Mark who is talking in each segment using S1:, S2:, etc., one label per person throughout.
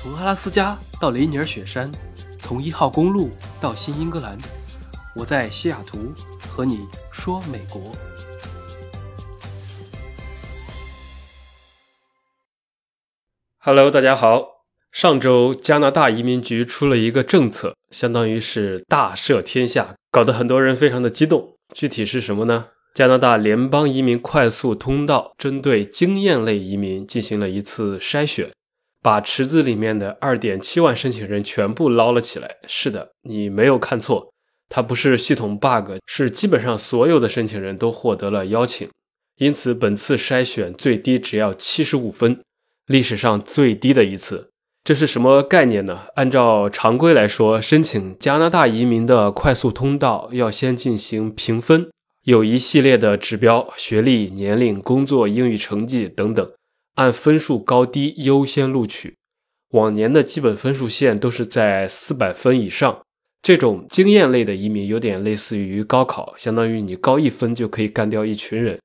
S1: 从阿拉斯加到雷尼尔雪山，从一号公路到新英格兰，我在西雅图和你说美国。Hello，大家好。上周加拿大移民局出了一个政策，相当于是大赦天下，搞得很多人非常的激动。具体是什么呢？加拿大联邦移民快速通道针对经验类移民进行了一次筛选。把池子里面的二点七万申请人全部捞了起来。是的，你没有看错，它不是系统 bug，是基本上所有的申请人都获得了邀请。因此，本次筛选最低只要七十五分，历史上最低的一次。这是什么概念呢？按照常规来说，申请加拿大移民的快速通道要先进行评分，有一系列的指标：学历、年龄、工作、英语成绩等等。按分数高低优先录取，往年的基本分数线都是在四百分以上。这种经验类的移民有点类似于高考，相当于你高一分就可以干掉一群人。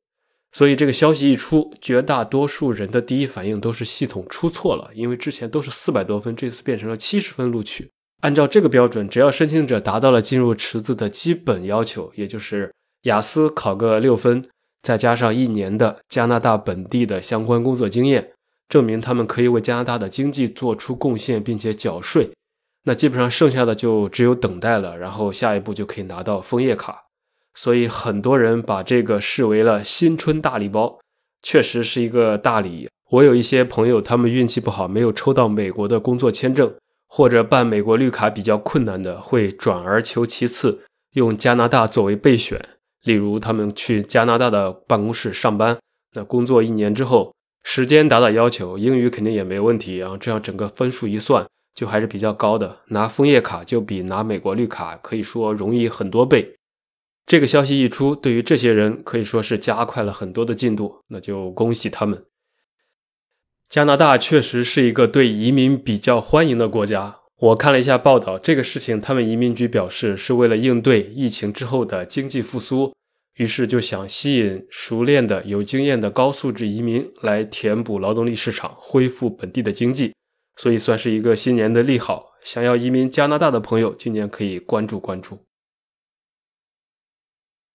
S1: 所以这个消息一出，绝大多数人的第一反应都是系统出错了，因为之前都是四百多分，这次变成了七十分录取。按照这个标准，只要申请者达到了进入池子的基本要求，也就是雅思考个六分。再加上一年的加拿大本地的相关工作经验，证明他们可以为加拿大的经济做出贡献，并且缴税。那基本上剩下的就只有等待了，然后下一步就可以拿到枫叶卡。所以很多人把这个视为了新春大礼包，确实是一个大礼。我有一些朋友，他们运气不好，没有抽到美国的工作签证，或者办美国绿卡比较困难的，会转而求其次，用加拿大作为备选。例如，他们去加拿大的办公室上班，那工作一年之后，时间达到要求，英语肯定也没问题，然后这样整个分数一算，就还是比较高的。拿枫叶卡就比拿美国绿卡可以说容易很多倍。这个消息一出，对于这些人可以说是加快了很多的进度，那就恭喜他们。加拿大确实是一个对移民比较欢迎的国家。我看了一下报道，这个事情他们移民局表示是为了应对疫情之后的经济复苏，于是就想吸引熟练的、有经验的高素质移民来填补劳动力市场，恢复本地的经济，所以算是一个新年的利好。想要移民加拿大的朋友，今年可以关注关注。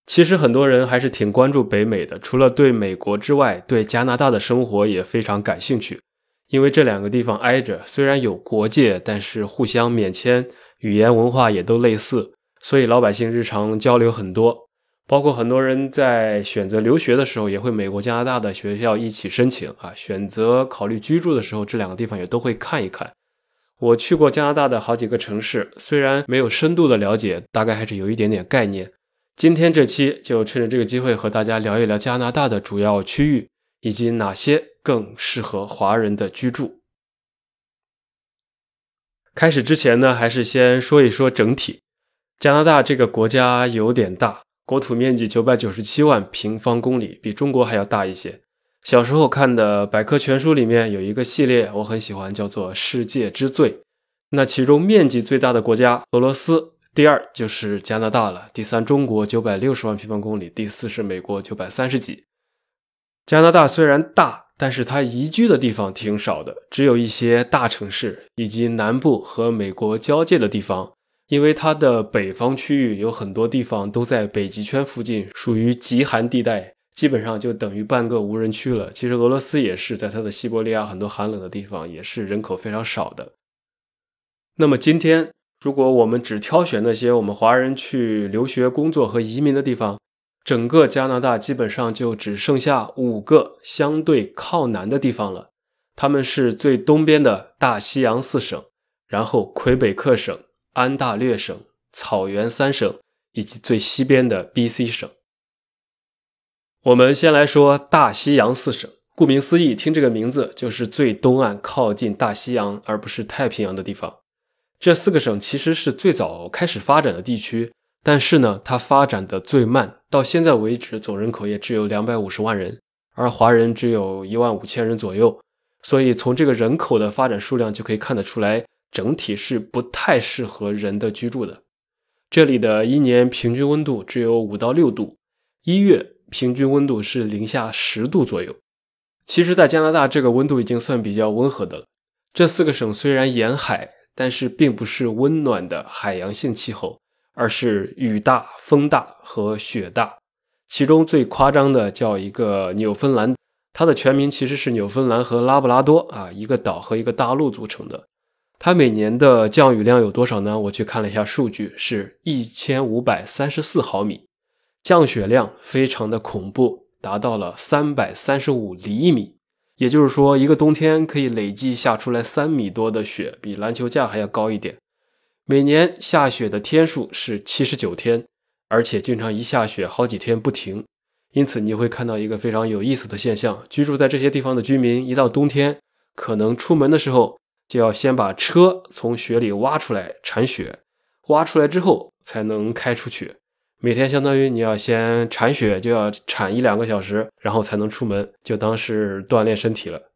S1: 其实很多人还是挺关注北美的，除了对美国之外，对加拿大的生活也非常感兴趣。因为这两个地方挨着，虽然有国界，但是互相免签，语言文化也都类似，所以老百姓日常交流很多。包括很多人在选择留学的时候，也会美国、加拿大的学校一起申请啊。选择考虑居住的时候，这两个地方也都会看一看。我去过加拿大的好几个城市，虽然没有深度的了解，大概还是有一点点概念。今天这期就趁着这个机会和大家聊一聊加拿大的主要区域。以及哪些更适合华人的居住？开始之前呢，还是先说一说整体。加拿大这个国家有点大，国土面积九百九十七万平方公里，比中国还要大一些。小时候看的百科全书里面有一个系列，我很喜欢，叫做“世界之最”。那其中面积最大的国家俄罗斯，第二就是加拿大了，第三中国九百六十万平方公里，第四是美国九百三十几。加拿大虽然大，但是它宜居的地方挺少的，只有一些大城市以及南部和美国交界的地方。因为它的北方区域有很多地方都在北极圈附近，属于极寒地带，基本上就等于半个无人区了。其实俄罗斯也是在它的西伯利亚很多寒冷的地方，也是人口非常少的。那么今天，如果我们只挑选那些我们华人去留学、工作和移民的地方，整个加拿大基本上就只剩下五个相对靠南的地方了，他们是最东边的大西洋四省，然后魁北克省、安大略省、草原三省，以及最西边的 B.C 省。我们先来说大西洋四省，顾名思义，听这个名字就是最东岸靠近大西洋，而不是太平洋的地方。这四个省其实是最早开始发展的地区。但是呢，它发展的最慢，到现在为止总人口也只有两百五十万人，而华人只有一万五千人左右，所以从这个人口的发展数量就可以看得出来，整体是不太适合人的居住的。这里的一年平均温度只有五到六度，一月平均温度是零下十度左右。其实，在加拿大这个温度已经算比较温和的了。这四个省虽然沿海，但是并不是温暖的海洋性气候，而是雨大、风大和雪大。其中最夸张的叫一个纽芬兰，它的全名其实是纽芬兰和拉布拉多啊，一个岛和一个大陆组成的。它每年的降雨量有多少呢？我去看了一下数据，是一千五百三十四毫米，降雪量非常的恐怖，达到了三百三十五厘米。也就是说，一个冬天可以累计下出来三米多的雪，比篮球架还要高一点。每年下雪的天数是七十九天，而且经常一下雪好几天不停。因此，你会看到一个非常有意思的现象：居住在这些地方的居民，一到冬天，可能出门的时候就要先把车从雪里挖出来铲雪，挖出来之后才能开出去。每天相当于你要先铲雪，就要铲一两个小时，然后才能出门，就当是锻炼身体了。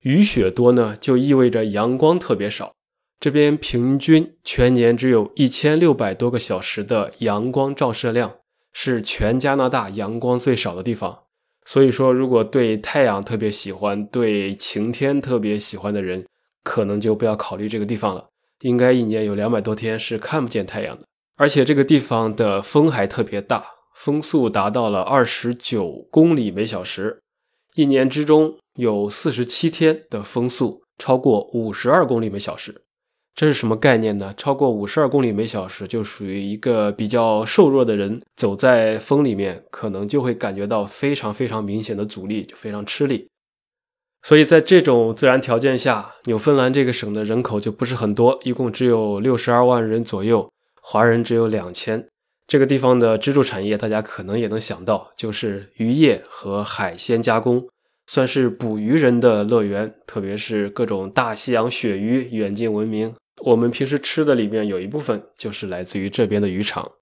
S1: 雨雪多呢，就意味着阳光特别少。这边平均全年只有一千六百多个小时的阳光照射量，是全加拿大阳光最少的地方。所以说，如果对太阳特别喜欢、对晴天特别喜欢的人，可能就不要考虑这个地方了。应该一年有两百多天是看不见太阳的。而且这个地方的风还特别大，风速达到了二十九公里每小时，一年之中有四十七天的风速超过五十二公里每小时。这是什么概念呢？超过五十二公里每小时，就属于一个比较瘦弱的人走在风里面，可能就会感觉到非常非常明显的阻力，就非常吃力。所以在这种自然条件下，纽芬兰这个省的人口就不是很多，一共只有六十二万人左右。华人只有两千，这个地方的支柱产业，大家可能也能想到，就是渔业和海鲜加工，算是捕鱼人的乐园。特别是各种大西洋鳕鱼远近闻名，我们平时吃的里面有一部分就是来自于这边的渔场。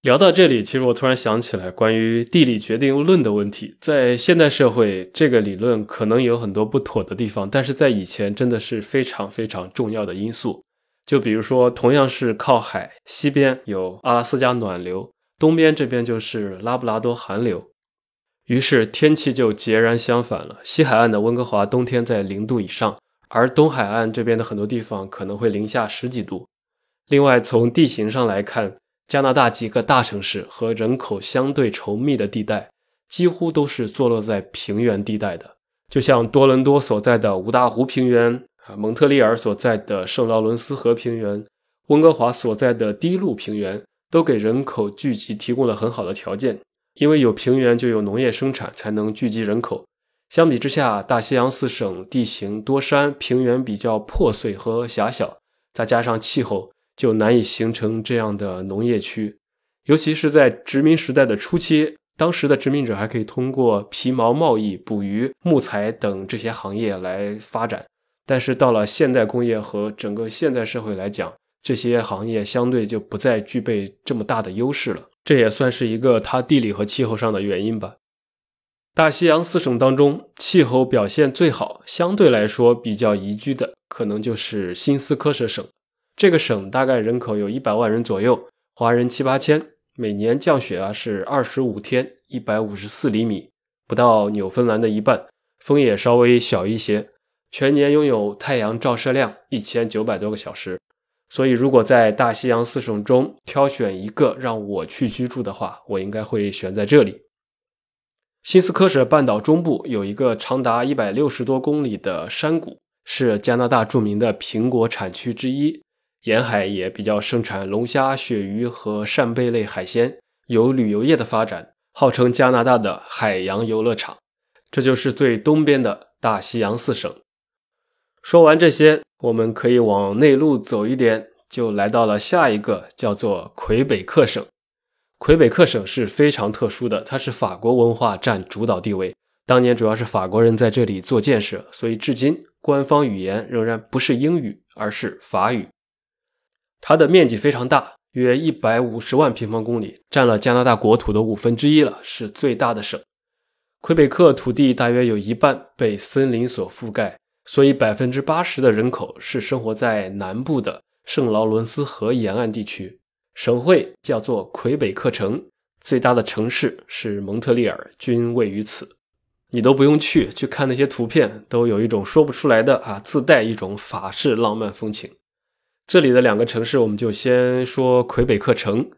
S1: 聊到这里，其实我突然想起来关于地理决定论的问题，在现代社会，这个理论可能有很多不妥的地方，但是在以前真的是非常非常重要的因素。就比如说，同样是靠海，西边有阿拉斯加暖流，东边这边就是拉布拉多寒流，于是天气就截然相反了。西海岸的温哥华冬天在零度以上，而东海岸这边的很多地方可能会零下十几度。另外，从地形上来看，加拿大几个大城市和人口相对稠密的地带，几乎都是坐落在平原地带的，就像多伦多所在的五大湖平原。啊，蒙特利尔所在的圣劳伦斯河平原，温哥华所在的低陆平原，都给人口聚集提供了很好的条件。因为有平原，就有农业生产，才能聚集人口。相比之下，大西洋四省地形多山，平原比较破碎和狭小，再加上气候，就难以形成这样的农业区。尤其是在殖民时代的初期，当时的殖民者还可以通过皮毛贸易、捕鱼、木材等这些行业来发展。但是到了现代工业和整个现代社会来讲，这些行业相对就不再具备这么大的优势了。这也算是一个它地理和气候上的原因吧。大西洋四省当中，气候表现最好、相对来说比较宜居的，可能就是新斯科舍省。这个省大概人口有一百万人左右，华人七八千，每年降雪啊是二十五天，一百五十四厘米，不到纽芬兰的一半，风也稍微小一些。全年拥有太阳照射量一千九百多个小时，所以如果在大西洋四省中挑选一个让我去居住的话，我应该会选在这里。新斯科舍半岛中部有一个长达一百六十多公里的山谷，是加拿大著名的苹果产区之一，沿海也比较盛产龙虾、鳕鱼和扇贝类海鲜，有旅游业的发展，号称加拿大的海洋游乐场。这就是最东边的大西洋四省。说完这些，我们可以往内陆走一点，就来到了下一个，叫做魁北克省。魁北克省是非常特殊的，它是法国文化占主导地位。当年主要是法国人在这里做建设，所以至今官方语言仍然不是英语，而是法语。它的面积非常大，约一百五十万平方公里，占了加拿大国土的五分之一了，是最大的省。魁北克土地大约有一半被森林所覆盖。所以，百分之八十的人口是生活在南部的圣劳伦斯河沿岸地区。省会叫做魁北克城，最大的城市是蒙特利尔，均位于此。你都不用去去看那些图片，都有一种说不出来的啊，自带一种法式浪漫风情。这里的两个城市，我们就先说魁北克城，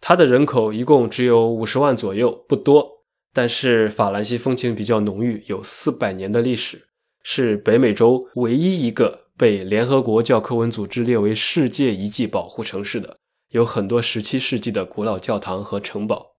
S1: 它的人口一共只有五十万左右，不多，但是法兰西风情比较浓郁，有四百年的历史，是北美洲唯一一个被联合国教科文组织列为世界遗迹保护城市的，有很多十七世纪的古老教堂和城堡。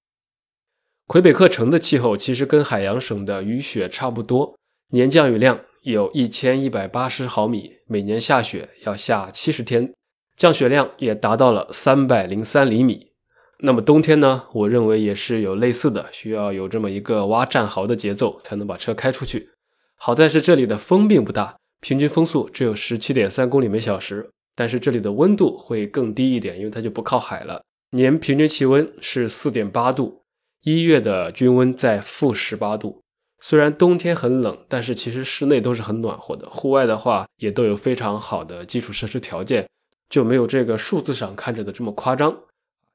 S1: 魁北克城的气候其实跟海洋省的雨雪差不多，年降雨量有一千一百八十毫米，每年下雪要下七十天，降雪量也达到了三百零三厘米。那么冬天呢？我认为也是有类似的，需要有这么一个挖战壕的节奏才能把车开出去。好在是这里的风并不大，平均风速只有十七点三公里每小时，但是这里的温度会更低一点，因为它就不靠海了。年平均气温是四点八度。一月的均温在负十八度，虽然冬天很冷，但是其实室内都是很暖和的。户外的话，也都有非常好的基础设施条件，就没有这个数字上看着的这么夸张。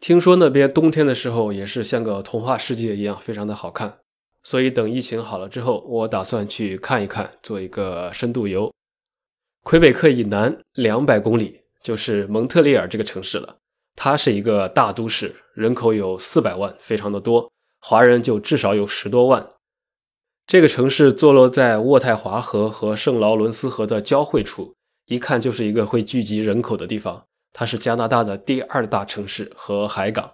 S1: 听说那边冬天的时候也是像个童话世界一样，非常的好看。所以等疫情好了之后，我打算去看一看，做一个深度游。魁北克以南两百公里就是蒙特利尔这个城市了，它是一个大都市，人口有四百万，非常的多。华人就至少有十多万。这个城市坐落在渥太华河和圣劳伦斯河的交汇处，一看就是一个会聚集人口的地方。它是加拿大的第二大城市和海港。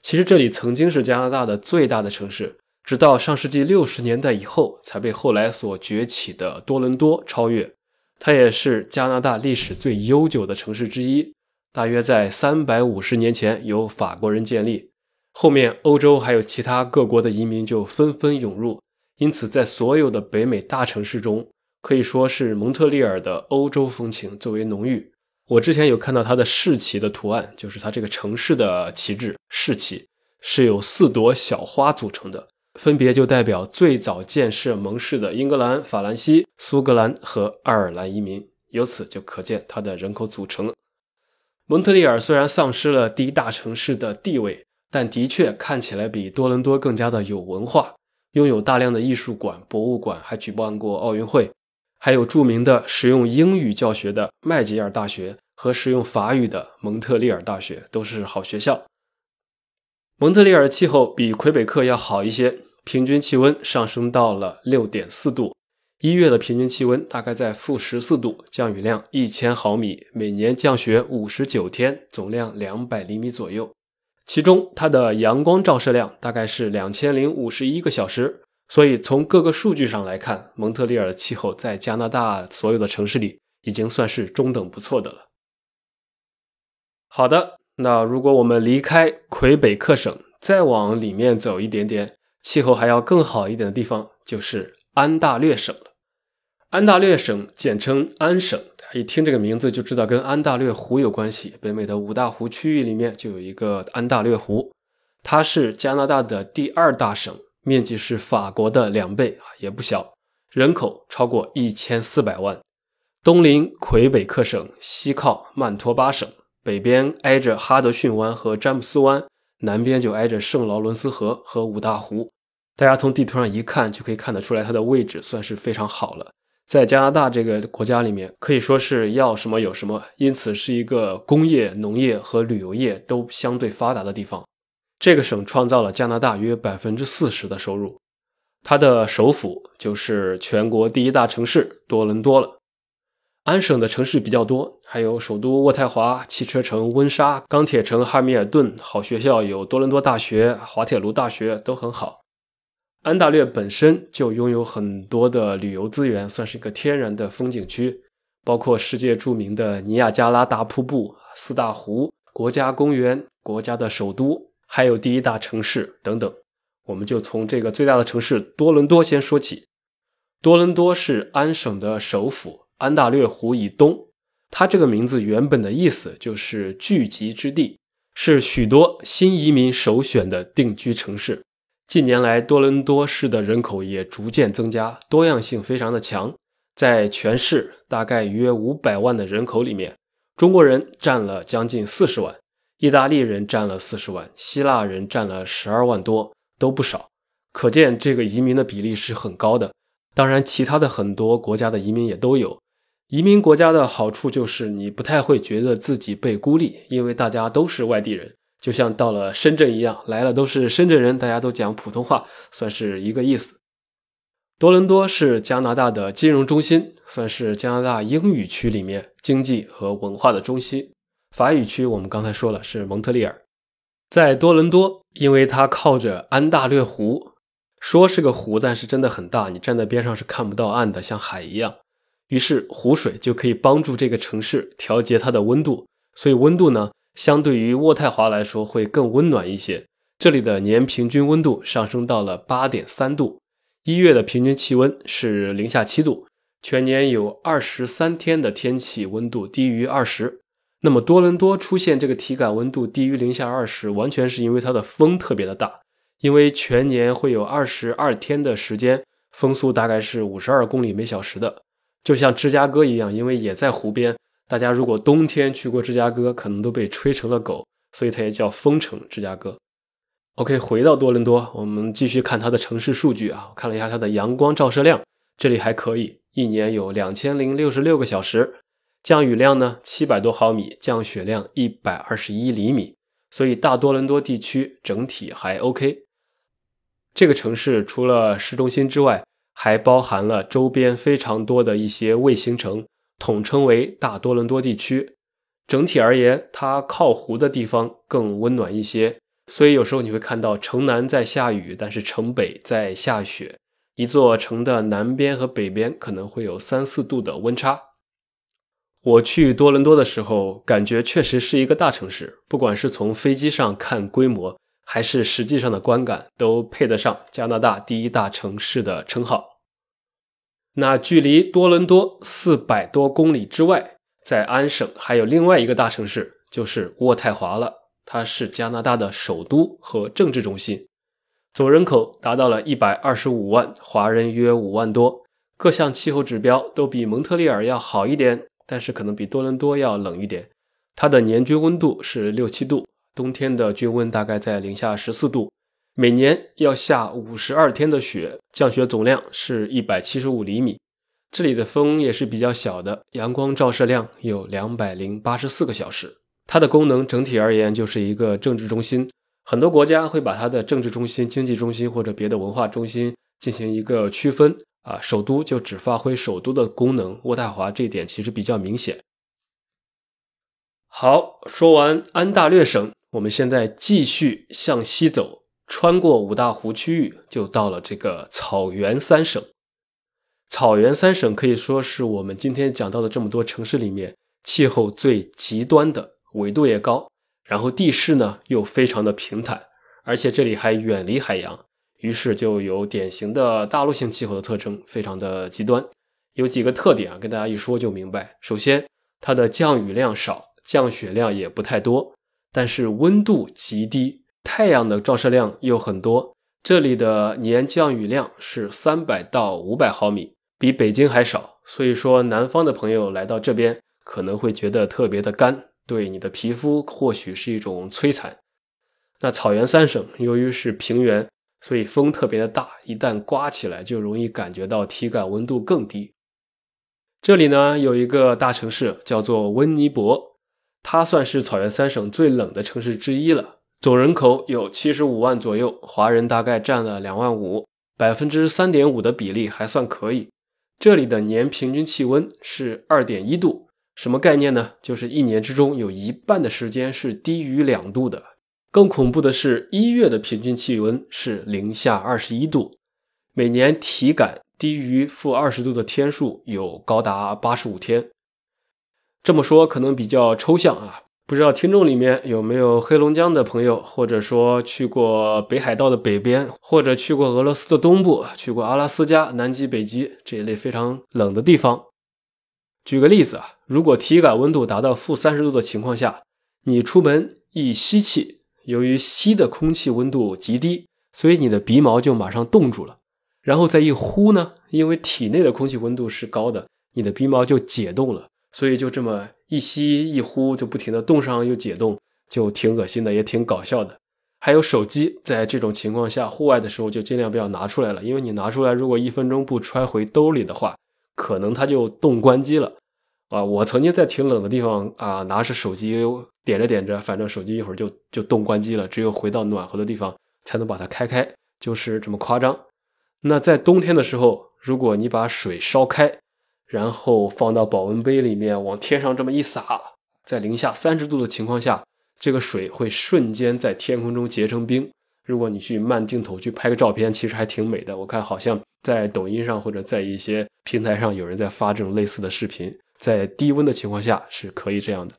S1: 其实这里曾经是加拿大的最大的城市，直到上世纪六十年代以后才被后来所崛起的多伦多超越。它也是加拿大历史最悠久的城市之一，大约在三百五十年前由法国人建立。后面，欧洲还有其他各国的移民就纷纷涌入，因此在所有的北美大城市中，可以说是蒙特利尔的欧洲风情最为浓郁。我之前有看到它的市旗的图案，就是它这个城市的旗帜市旗是由四朵小花组成的，分别就代表最早建设蒙氏的英格兰、法兰西、苏格兰和爱尔兰移民。由此就可见它的人口组成。蒙特利尔虽然丧失了第一大城市的地位。但的确看起来比多伦多更加的有文化，拥有大量的艺术馆、博物馆，还举办过奥运会，还有著名的使用英语教学的麦吉尔大学和使用法语的蒙特利尔大学，都是好学校。蒙特利尔气候比魁北克要好一些，平均气温上升到了六点四度，一月的平均气温大概在负十四度，降雨量一千毫米，每年降雪五十九天，总量两百厘米左右。其中，它的阳光照射量大概是两千零五十一个小时，所以从各个数据上来看，蒙特利尔的气候在加拿大所有的城市里已经算是中等不错的了。好的，那如果我们离开魁北克省，再往里面走一点点，气候还要更好一点的地方就是安大略省了。安大略省简称安省。一听这个名字就知道跟安大略湖有关系。北美的五大湖区域里面就有一个安大略湖，它是加拿大的第二大省，面积是法国的两倍啊，也不小，人口超过一千四百万。东临魁北克省，西靠曼托巴省，北边挨着哈德逊湾和詹姆斯湾，南边就挨着圣劳伦斯河和五大湖。大家从地图上一看就可以看得出来，它的位置算是非常好了。在加拿大这个国家里面，可以说是要什么有什么，因此是一个工业、农业和旅游业都相对发达的地方。这个省创造了加拿大约百分之四十的收入。它的首府就是全国第一大城市多伦多了。安省的城市比较多，还有首都渥太华、汽车城温莎、钢铁城汉密尔顿。好学校有多伦多大学、滑铁卢大学，都很好。安大略本身就拥有很多的旅游资源，算是一个天然的风景区，包括世界著名的尼亚加拉大瀑布、四大湖、国家公园、国家的首都，还有第一大城市等等。我们就从这个最大的城市多伦多先说起。多伦多是安省的首府，安大略湖以东。它这个名字原本的意思就是聚集之地，是许多新移民首选的定居城市。近年来，多伦多市的人口也逐渐增加，多样性非常的强。在全市大概约五百万的人口里面，中国人占了将近四十万，意大利人占了四十万，希腊人占了十二万多，都不少。可见这个移民的比例是很高的。当然，其他的很多国家的移民也都有。移民国家的好处就是你不太会觉得自己被孤立，因为大家都是外地人，就像到了深圳一样，来了都是深圳人，大家都讲普通话，算是一个意思。多伦多是加拿大的金融中心，算是加拿大英语区里面经济和文化的中心。法语区我们刚才说了是蒙特利尔，在多伦多，因为它靠着安大略湖，说是个湖，但是真的很大，你站在边上是看不到岸的，像海一样。于是湖水就可以帮助这个城市调节它的温度，所以温度呢，相对于渥太华来说会更温暖一些。这里的年平均温度上升到了八点三度，一月的平均气温是零下七度，全年有二十三天的天气温度低于二十。那么多伦多出现这个体感温度低于零下二十，完全是因为它的风特别的大，因为全年会有二十二天的时间，风速大概是五十二公里每小时的。就像芝加哥一样，因为也在湖边，大家如果冬天去过芝加哥，可能都被吹成了狗，所以它也叫风城芝加哥。OK，回到多伦多，我们继续看它的城市数据啊。我看了一下它的阳光照射量，这里还可以，一年有两千零六十六个小时，降雨量呢七百多毫米，降雪量一百二十一厘米，所以大多伦多地区整体还 OK。这个城市除了市中心之外，还包含了周边非常多的一些卫星城，统称为大多伦多地区。整体而言，它靠湖的地方更温暖一些，所以有时候你会看到城南在下雨，但是城北在下雪。一座城的南边和北边可能会有三四度的温差。我去多伦多的时候，感觉确实是一个大城市，不管是从飞机上看规模。还是实际上的观感都配得上加拿大第一大城市的称号。那距离多伦多四百多公里之外，在安省还有另外一个大城市，就是渥太华了。它是加拿大的首都和政治中心，总人口达到了一百二十五万，华人约五万多，各项气候指标都比蒙特利尔要好一点，但是可能比多伦多要冷一点。它的年均温度是六七度。冬天的均温大概在零下十四度，每年要下五十二天的雪，降雪总量是一百七十五厘米。这里的风也是比较小的，阳光照射量有两百零八十四个小时。它的功能整体而言就是一个政治中心，很多国家会把它的政治中心、经济中心或者别的文化中心进行一个区分啊。首都就只发挥首都的功能，渥太华这一点其实比较明显。好，说完安大略省。我们现在继续向西走，穿过五大湖区域，就到了这个草原三省。草原三省可以说是我们今天讲到的这么多城市里面气候最极端的，纬度也高，然后地势呢又非常的平坦，而且这里还远离海洋，于是就有典型的大陆性气候的特征，非常的极端。有几个特点啊，跟大家一说就明白。首先，它的降雨量少，降雪量也不太多。但是温度极低，太阳的照射量又很多。这里的年降雨量是三百到五百毫米，比北京还少。所以说，南方的朋友来到这边可能会觉得特别的干，对你的皮肤或许是一种摧残。那草原三省由于是平原，所以风特别的大，一旦刮起来就容易感觉到体感温度更低。这里呢有一个大城市叫做温尼伯。它算是草原三省最冷的城市之一了，总人口有七十五万左右，华人大概占了两万五，百分之三点五的比例还算可以。这里的年平均气温是二点一度，什么概念呢？就是一年之中有一半的时间是低于两度的。更恐怖的是，一月的平均气温是零下二十一度，每年体感低于负二十度的天数有高达八十五天。这么说可能比较抽象啊，不知道听众里面有没有黑龙江的朋友，或者说去过北海道的北边，或者去过俄罗斯的东部，去过阿拉斯加、南极、北极这一类非常冷的地方。举个例子啊，如果体感温度达到负三十度的情况下，你出门一吸气，由于吸的空气温度极低，所以你的鼻毛就马上冻住了，然后再一呼呢，因为体内的空气温度是高的，你的鼻毛就解冻了。所以就这么一吸一呼，就不停的冻上又解冻，就挺恶心的，也挺搞笑的。还有手机，在这种情况下，户外的时候就尽量不要拿出来了，因为你拿出来，如果一分钟不揣回兜里的话，可能它就冻关机了。啊，我曾经在挺冷的地方啊，拿着手机点着点着，反正手机一会儿就就冻关机了，只有回到暖和的地方才能把它开开，就是这么夸张。那在冬天的时候，如果你把水烧开，然后放到保温杯里面，往天上这么一撒，在零下三十度的情况下。这个水会瞬间在天空中结成冰。如果你去慢镜头去拍个照片，其实还挺美的。我看好像在抖音上或者在一些平台上有人在发这种类似的视频，在低温的情况下是可以这样的。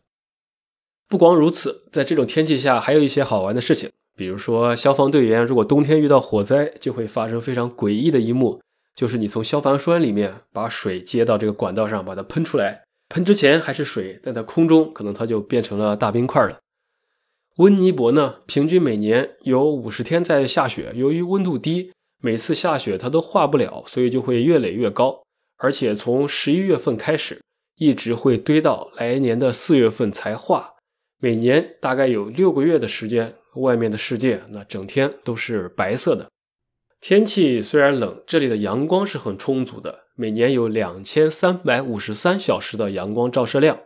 S1: 不光如此，在这种天气下还有一些好玩的事情，比如说消防队员如果冬天遇到火灾，就会发生非常诡异的一幕，就是你从消防栓里面把水接到这个管道上，把它喷出来，喷之前还是水，但在空中可能它就变成了大冰块了。温尼伯呢，平均每年有五十天在下雪。由于温度低，每次下雪它都化不了，所以就会越垒越高。而且从十一月份开始，一直会堆到来年的四月份才化。每年大概有六个月的时间，外面的世界那整天都是白色的。天气虽然冷，这里的阳光是很充足的，每年有两千三百五十三小时的阳光照射量。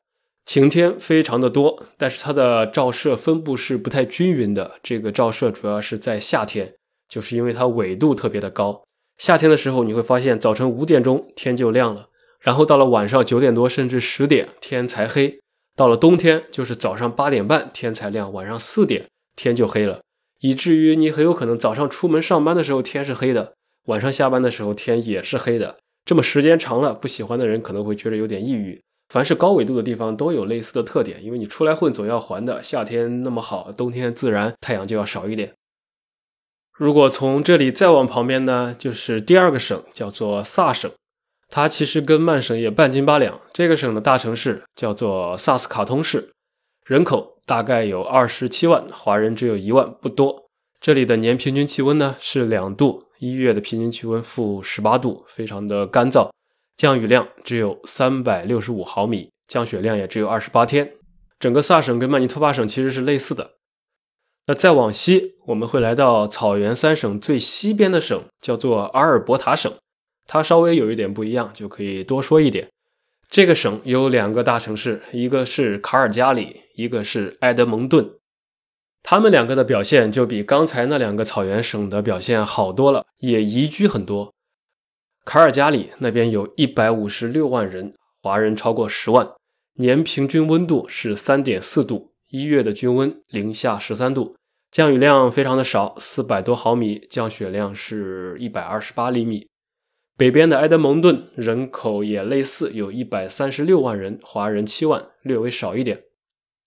S1: 晴天非常的多，但是它的照射分布是不太均匀的。这个照射主要是在夏天，就是因为它纬度特别的高。夏天的时候，你会发现早晨五点钟天就亮了，然后到了晚上九点多甚至十点天才黑。到了冬天，就是早上八点半天才亮，晚上四点天就黑了，以至于你很有可能早上出门上班的时候天是黑的，晚上下班的时候天也是黑的。这么时间长了，不喜欢的人可能会觉得有点抑郁。凡是高纬度的地方都有类似的特点，因为你出来混总要还的。夏天那么好，冬天自然太阳就要少一点。如果从这里再往旁边呢，就是第二个省，叫做萨省。它其实跟曼省也半斤八两。这个省的大城市叫做萨斯卡通市，人口大概有二十七万，华人只有一万，不多。这里的年平均气温呢是两度，一月的平均气温负十八度，非常的干燥。降雨量只有三百六十五毫米，降雪量也只有二十八天。整个萨省跟曼尼托巴省其实是类似的。那再往西，我们会来到草原三省最西边的省，叫做阿尔伯塔省。它稍微有一点不一样，就可以多说一点。这个省有两个大城市，一个是卡尔加里，一个是埃德蒙顿。他们两个的表现就比刚才那两个草原省的表现好多了，也宜居很多。卡尔加里那边有一百五十六万人，华人超过十万，年平均温度是三点四度，一月的均温零下十三度，降雨量非常的少，四百多毫米，降雪量是一百二十八厘米。北边的埃德蒙顿人口也类似，有一百三十六万人，华人七万，略微少一点。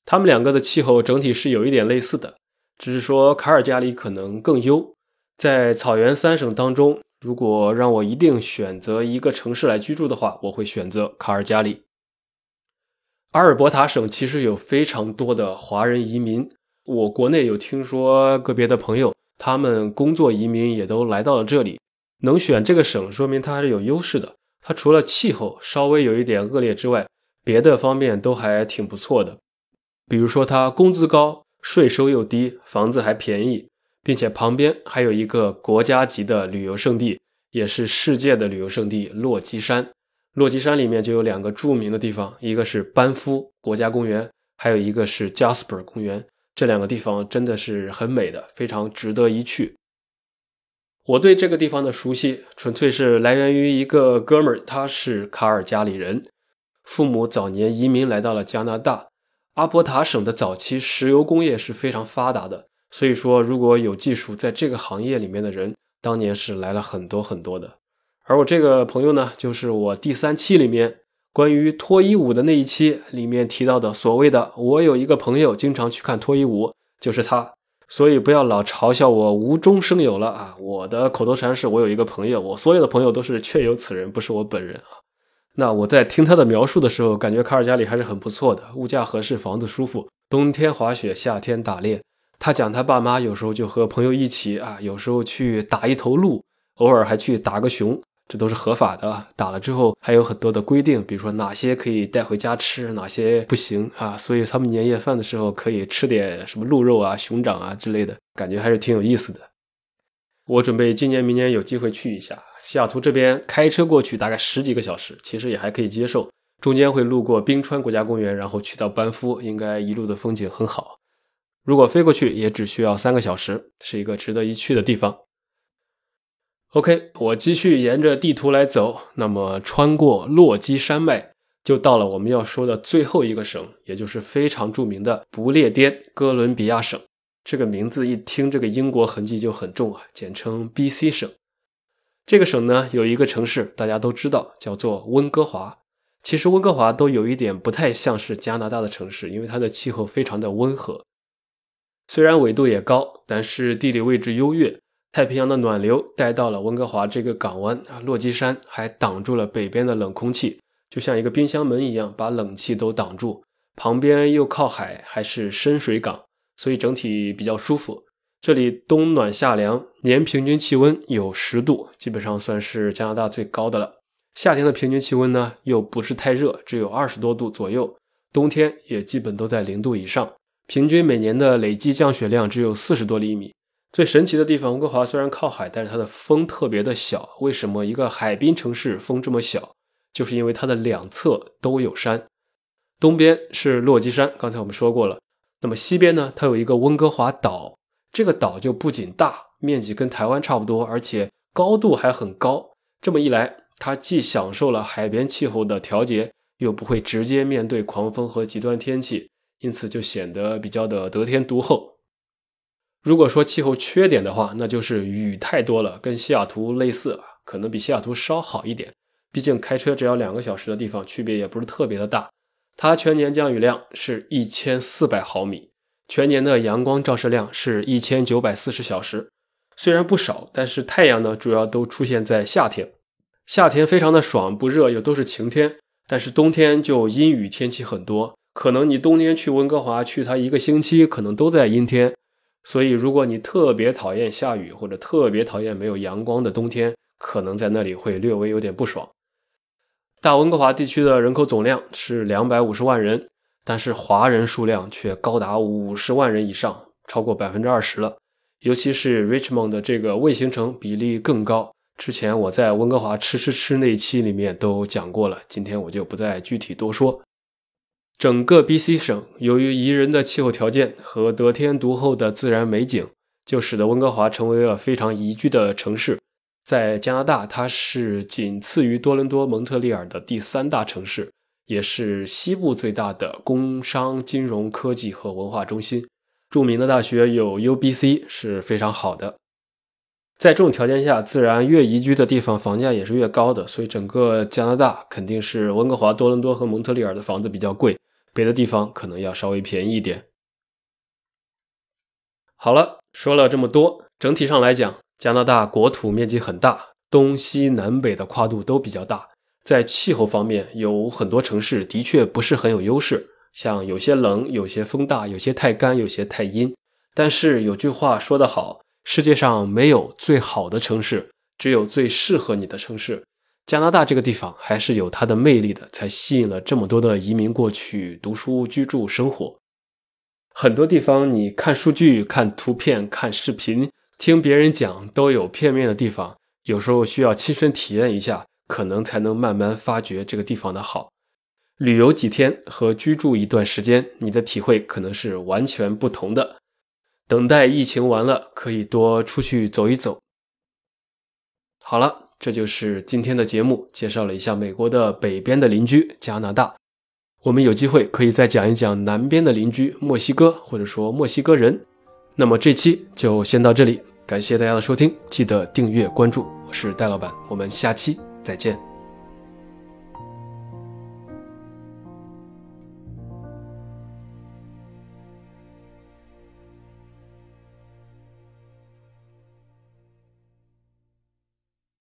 S1: 他们两个的气候整体是有一点类似的，只是说卡尔加里可能更优，在草原三省当中。如果让我一定选择一个城市来居住的话，我会选择卡尔加里。阿尔伯塔省其实有非常多的华人移民，我国内有听说个别的朋友，他们工作移民也都来到了这里。能选这个省，说明它还是有优势的。它除了气候稍微有一点恶劣之外，别的方面都还挺不错的。比如说，它工资高，税收又低，房子还便宜。并且旁边还有一个国家级的旅游胜地，也是世界的旅游胜地——落基山。落基山里面就有两个著名的地方，一个是班夫国家公园，还有一个是 Jasper 公园。这两个地方真的是很美的，非常值得一去。我对这个地方的熟悉，纯粹是来源于一个哥们儿，他是卡尔加里人，父母早年移民来到了加拿大。阿伯塔省的早期石油工业是非常发达的。所以说，如果有技术在这个行业里面的人，当年是来了很多很多的。而我这个朋友呢，就是我第三期里面关于脱衣舞的那一期里面提到的所谓的“我有一个朋友经常去看脱衣舞”，就是他。所以不要老嘲笑我无中生有了啊！我的口头禅是我有一个朋友，我所有的朋友都是确有此人，不是我本人啊。那我在听他的描述的时候，感觉卡尔加里还是很不错的，物价合适，房子舒服，冬天滑雪，夏天打猎。他讲，他爸妈有时候就和朋友一起啊，有时候去打一头鹿，偶尔还去打个熊，这都是合法的。打了之后还有很多的规定，比如说哪些可以带回家吃，哪些不行啊。所以他们年夜饭的时候可以吃点什么鹿肉啊、熊掌啊之类的，感觉还是挺有意思的。我准备今年、明年有机会去一下西雅图这边，开车过去大概十几个小时，其实也还可以接受。中间会路过冰川国家公园，然后去到班夫，应该一路的风景很好。如果飞过去，也只需要三个小时，是一个值得一去的地方。OK，我继续沿着地图来走，那么穿过落基山脉，就到了我们要说的最后一个省，也就是非常著名的不列颠哥伦比亚省。这个名字一听，这个英国痕迹就很重啊，简称 B.C 省。这个省呢，有一个城市大家都知道，叫做温哥华。其实温哥华都有一点不太像是加拿大的城市，因为它的气候非常的温和。虽然纬度也高，但是地理位置优越，太平洋的暖流带到了温哥华这个港湾啊，落基山还挡住了北边的冷空气，就像一个冰箱门一样，把冷气都挡住。旁边又靠海，还是深水港。所以整体比较舒服。这里冬暖夏凉，年平均气温有十度，基本上算是加拿大最高的了。夏天的平均气温呢，又不是太热，只有二十多度左右。冬天也基本都在零度以上。平均每年的累计降雪量只有四十多厘米。最神奇的地方，温哥华虽然靠海，但是它的风特别的小。为什么一个海滨城市风这么小？就是因为它的两侧都有山，东边是落基山，刚才我们说过了。那么西边呢，它有一个温哥华岛，这个岛就不仅大，面积跟台湾差不多，而且高度还很高。这么一来，它既享受了海边气候的调节，又不会直接面对狂风和极端天气，因此就显得比较的得天独厚。如果说气候缺点的话，那就是雨太多了，跟西雅图类似，可能比西雅图稍好一点。毕竟开车只要两个小时的地方，区别也不是特别的大。它全年降雨量是一千四百毫米，全年的阳光照射量是一千九百四十小时。虽然不少，但是太阳呢，主要都出现在夏天。夏天非常的爽，不热，又都是晴天。但是冬天就阴雨天气很多，可能你冬天去温哥华去它一个星期，可能都在阴天。所以如果你特别讨厌下雨，或者特别讨厌没有阳光的冬天，可能在那里会略微有点不爽。大温哥华地区的人口总量是两百五十万人，但是华人数量却高达五十万人以上，超过百分之二十了。尤其是 Richmond 的这个卫星城比例更高。之前我在温哥华吃吃吃那一期里面都讲过了，今天我就不再具体多说。整个 BC 省由于宜人的气候条件和得天独厚的自然美景，就使得温哥华成为了非常宜居的城市。在加拿大，它是仅次于多伦多、蒙特利尔的第三大城市，也是西部最大的工商、金融、科技和文化中心。著名的大学有 UBC，是非常好的。在这种条件下，自然越宜居的地方，房价也是越高的。所以，整个加拿大肯定是温哥华、多伦多和蒙特利尔的房子比较贵，别的地方可能要稍微便宜一点。好了，说了这么多，整体上来讲。加拿大国土面积很大，东西南北的跨度都比较大，在气候方面有很多城市的确不是很有优势，像有些冷，有些风大，有些太干，有些太阴。但是有句话说得好，世界上没有最好的城市，只有最适合你的城市。加拿大这个地方还是有它的魅力的，才吸引了这么多的移民过去读书、居住、生活。很多地方你看数据、看图片、看视频。听别人讲都有片面的地方，有时候需要亲身体验一下，可能才能慢慢发掘这个地方的好。旅游几天和居住一段时间，你的体会可能是完全不同的。等待疫情完了，可以多出去走一走。好了，这就是今天的节目，介绍了一下美国的北边的邻居加拿大。我们有机会可以再讲一讲南边的邻居墨西哥，或者说墨西哥人。那么这期就先到这里，感谢大家的收听，记得订阅关注，我是戴老板，我们下期再见。